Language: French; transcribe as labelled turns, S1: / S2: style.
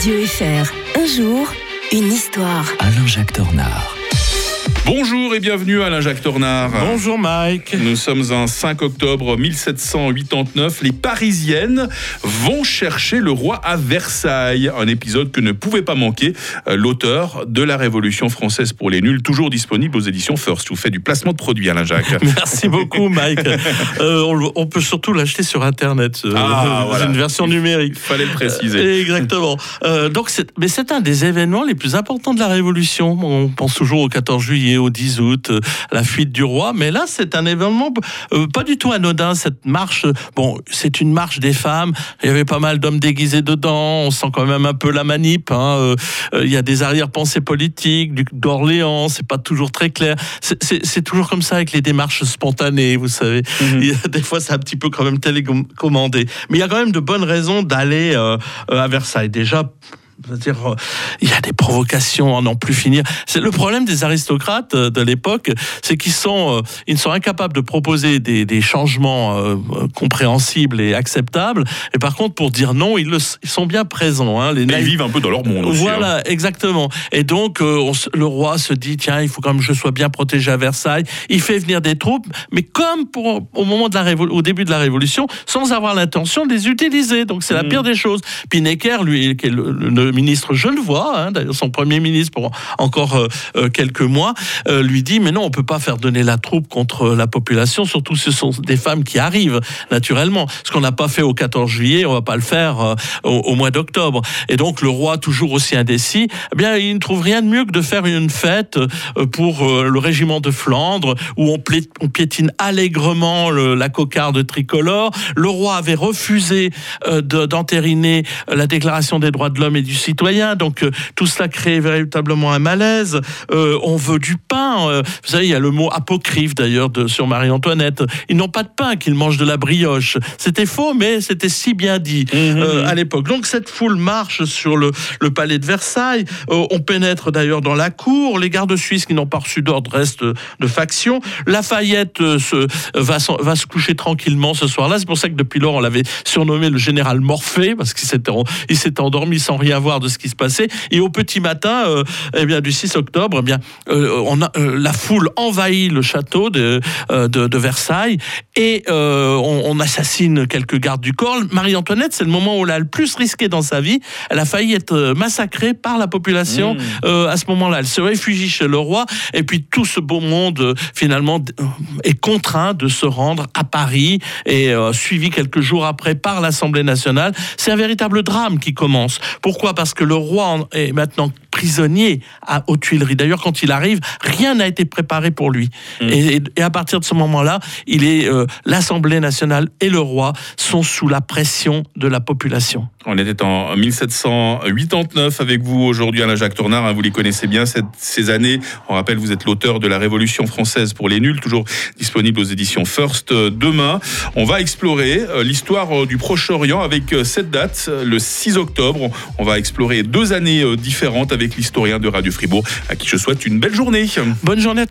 S1: Radio FR. Un jour, une histoire.
S2: Alain-Jacques Tornard.
S3: Bonjour et bienvenue Alain Jacques Tornard.
S4: Bonjour Mike.
S3: Nous sommes un 5 octobre 1789. Les Parisiennes vont chercher le roi à Versailles. Un épisode que ne pouvait pas manquer euh, l'auteur de la Révolution française pour les nuls, toujours disponible aux éditions First. Vous faites du placement de produits Alain Jacques.
S4: Merci beaucoup Mike. Euh, on, on peut surtout l'acheter sur Internet. euh,
S3: Ah, voilà.
S4: une version numérique.
S3: Fallait le préciser.
S4: Euh, Exactement. Donc, mais c'est un des événements les plus importants de la Révolution. On pense toujours au 14 juillet, au 10 août, euh, la fuite du roi. Mais là, c'est un événement euh, pas du tout anodin. Cette marche, bon, c'est une marche des femmes. Il y avait pas mal d'hommes déguisés dedans. On sent quand même un peu la manip. hein. Euh, Il y a des arrière-pensées politiques. D'Orléans, c'est pas toujours très clair. C'est- toujours comme ça avec les démarches spontanées, vous savez.
S3: Mhm.
S4: Il y a- des fois, c'est un petit peu quand même télécommandé. Mais il y a quand même de bonnes raisons d'aller à Versailles. Déjà, c'est-à-dire, euh, il y a des provocations à n'en plus finir. C'est le problème des aristocrates euh, de l'époque, c'est qu'ils sont, euh, ils sont incapables de proposer des, des changements euh, compréhensibles et acceptables. Et par contre, pour dire non, ils, le- ils sont bien présents. Hein, les
S3: Mais ils vivent un peu dans leur monde aussi. hein.
S4: voilà, exactement. Et donc, euh, on le roi se dit, tiens, il faut quand même que je sois bien protégé à Versailles. Il fait venir des troupes, mais comme pour, au moment de la révo- au début de la Révolution, sans avoir l'intention de les utiliser. Donc, c'est la
S3: Mhm.
S4: pire des choses. Puis Necker, lui, qui est le, le ministre Genevois, hein, d'ailleurs son premier ministre pour encore euh, euh, quelques mois, euh, lui dit, mais non, on peut pas faire donner la troupe contre la population, surtout ce sont des femmes qui arrivent, naturellement. Ce qu'on n'a pas fait au 14 juillet, on va pas le faire au, mois d'octobre. Et donc, le roi, toujours aussi indécis, eh bien, il ne trouve rien de mieux que de faire une fête pour le régiment de Flandre, où on, piétine allègrement la cocarde tricolore. Le roi avait refusé de- d'entériner la Déclaration des droits de l'homme et du citoyen, donc euh, tout cela crée véritablement un malaise. Euh, on veut du pain. euh, vous savez, il y a le mot apocryphe d'ailleurs sur Marie-Antoinette. Ils n'ont pas de pain, qu'ils mangent de la brioche. C'était faux, mais c'était si bien dit euh, à l'époque. Donc cette foule marche sur le, le palais de Versailles. On pénètre d'ailleurs dans la cour. Les gardes suisses qui n'ont pas reçu d'ordre restent de faction. Lafayette se, va, se coucher tranquillement ce soir-là. C'est pour ça que depuis lors on l'avait surnommé le général Morphée parce qu'il s'était endormi sans rien voir de ce qui se passait. Et au petit matin, euh, eh bien du 6 octobre, eh bien euh, on a, euh, la foule envahit le château de, euh, de, de Versailles et on, on assassine quelques gardes du corps. Marie-Antoinette, c'est le moment où elle a le plus risqué dans sa vie. Elle a failli être massacrée par la population
S3: Mmh.
S4: à ce moment-là. Elle se réfugie chez le roi et puis tout ce beau monde finalement est contraint de se rendre à Paris et suivi quelques jours après par l'Assemblée nationale. C'est un véritable drame qui commence. Pourquoi? Parce que le roi est maintenant prisonnier à, aux Tuileries. D'ailleurs, quand il arrive, rien n'a été préparé pour lui.
S3: Mm.
S4: Et, et- à partir de ce moment-là, il est euh, l'Assemblée nationale et le roi sont sous la pression de la population.
S3: On était en 1789 avec vous aujourd'hui, Alain Jacques Tournard. hein, vous les connaissez bien cette- ces années. On rappelle, vous êtes l'auteur de la Révolution française pour les nuls, toujours disponible aux éditions First. Euh, Demain, on va explorer euh, l'histoire euh, du Proche-Orient avec cette date, le 6 octobre. On va explorer deux années différentes avec l'historien de Radio Fribourg, à qui je souhaite une belle journée.
S4: Bonne journée à tous.